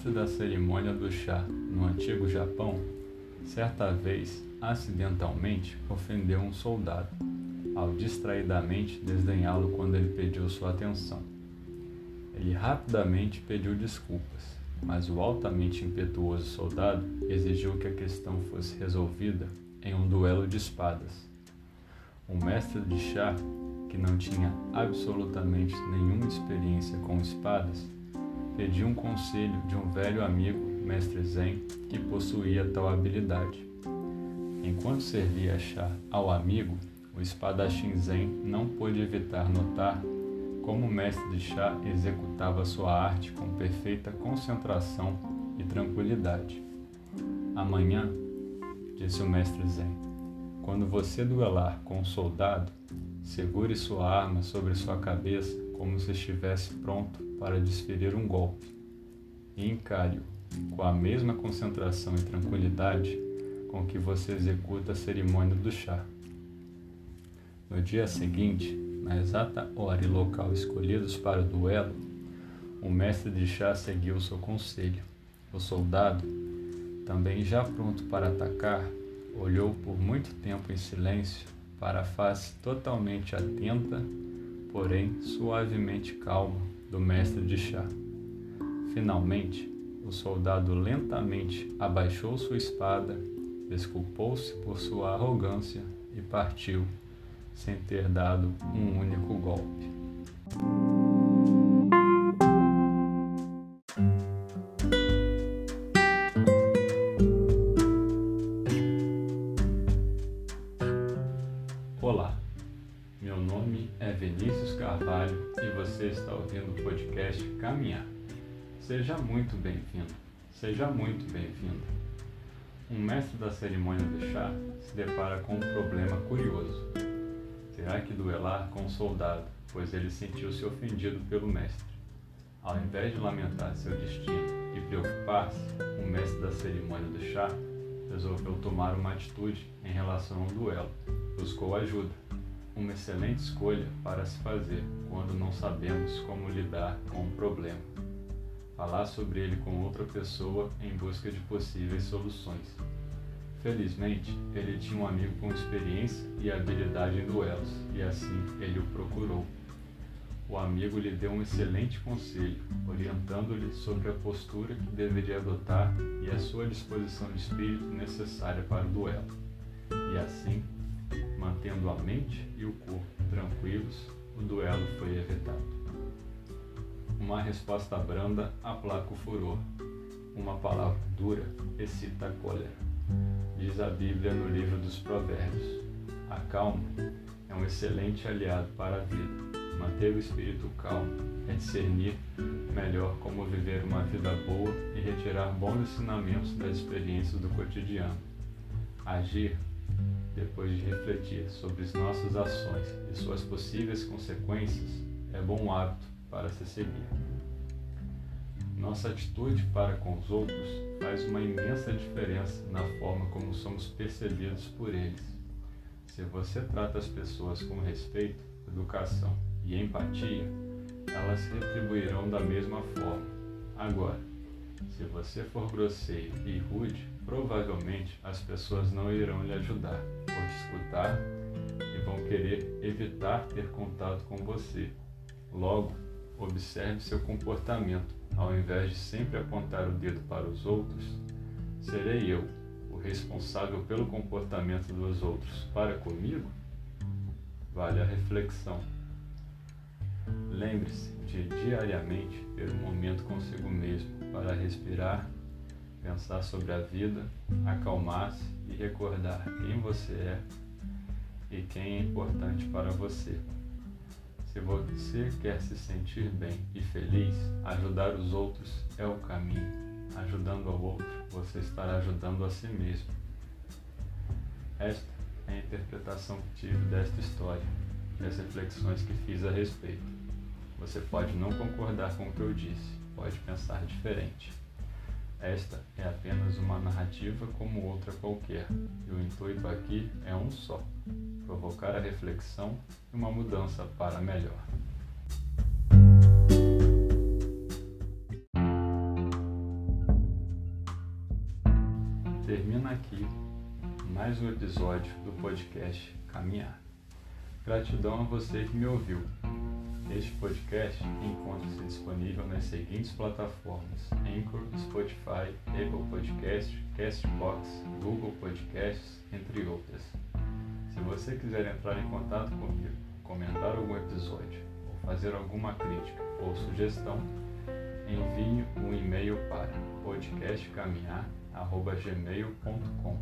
mestre da cerimônia do chá no antigo Japão, certa vez, acidentalmente, ofendeu um soldado, ao distraidamente desdenhá-lo quando ele pediu sua atenção. Ele rapidamente pediu desculpas, mas o altamente impetuoso soldado exigiu que a questão fosse resolvida em um duelo de espadas. O mestre de chá, que não tinha absolutamente nenhuma experiência com espadas, pediu um conselho de um velho amigo, mestre Zen, que possuía tal habilidade. Enquanto servia chá ao amigo, o espadachim Zen não pôde evitar notar como o mestre de chá executava sua arte com perfeita concentração e tranquilidade. Amanhã, disse o mestre Zen, quando você duelar com um soldado, segure sua arma sobre sua cabeça como se estivesse pronto para desferir um golpe e encare-o com a mesma concentração e tranquilidade com que você executa a cerimônia do chá. No dia seguinte, na exata hora e local escolhidos para o duelo, o mestre de chá seguiu seu conselho. O soldado, também já pronto para atacar, olhou por muito tempo em silêncio para a face totalmente atenta, porém suavemente calma, do mestre de chá. Finalmente, o soldado lentamente abaixou sua espada, desculpou-se por sua arrogância e partiu sem ter dado um único golpe. Olá, meu nome é Vinícius Carvalho e você está ouvindo o podcast Caminhar. Seja muito bem-vindo, seja muito bem-vinda. Um mestre da cerimônia do chá se depara com um problema curioso terá que duelar com um soldado, pois ele sentiu-se ofendido pelo mestre. Ao invés de lamentar seu destino e preocupar-se, o mestre da cerimônia do chá resolveu tomar uma atitude em relação ao duelo. Buscou ajuda, uma excelente escolha para se fazer quando não sabemos como lidar com um problema. Falar sobre ele com outra pessoa em busca de possíveis soluções. Felizmente, ele tinha um amigo com experiência e habilidade em duelos, e assim ele o procurou. O amigo lhe deu um excelente conselho, orientando-lhe sobre a postura que deveria adotar e a sua disposição de espírito necessária para o duelo. E assim, mantendo a mente e o corpo tranquilos, o duelo foi evitado. Uma resposta branda aplaca o furor. Uma palavra dura excita a cólera. Diz a Bíblia no livro dos Provérbios: A calma é um excelente aliado para a vida. Manter o espírito calmo é discernir melhor como viver uma vida boa e retirar bons ensinamentos das experiências do cotidiano. Agir, depois de refletir sobre as nossas ações e suas possíveis consequências, é bom hábito para se seguir. Nossa atitude para com os outros faz uma imensa diferença na forma como somos percebidos por eles. Se você trata as pessoas com respeito, educação e empatia, elas retribuirão da mesma forma. Agora, se você for grosseiro e rude, provavelmente as pessoas não irão lhe ajudar ou te escutar e vão querer evitar ter contato com você. Logo, observe seu comportamento ao invés de sempre apontar o dedo para os outros, serei eu o responsável pelo comportamento dos outros para comigo? Vale a reflexão. Lembre-se de diariamente ter um momento consigo mesmo para respirar, pensar sobre a vida, acalmar-se e recordar quem você é e quem é importante para você. Se você quer se sentir bem e feliz, ajudar os outros é o caminho. Ajudando ao outro, você estará ajudando a si mesmo. Esta é a interpretação que tive desta história das reflexões que fiz a respeito. Você pode não concordar com o que eu disse, pode pensar diferente. Esta é apenas uma narrativa como outra qualquer, e o intuito aqui é um só: provocar a reflexão e uma mudança para melhor. Termina aqui mais um episódio do podcast Caminhar. Gratidão a você que me ouviu. Este podcast encontra-se disponível nas seguintes plataformas: Anchor, Spotify, Apple Podcast, Castbox, Google Podcasts, entre outras. Se você quiser entrar em contato comigo, comentar algum episódio, ou fazer alguma crítica ou sugestão, envie um e-mail para podcastcaminhar.gmail.com.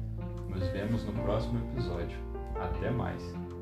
Nos vemos no próximo episódio. Até mais!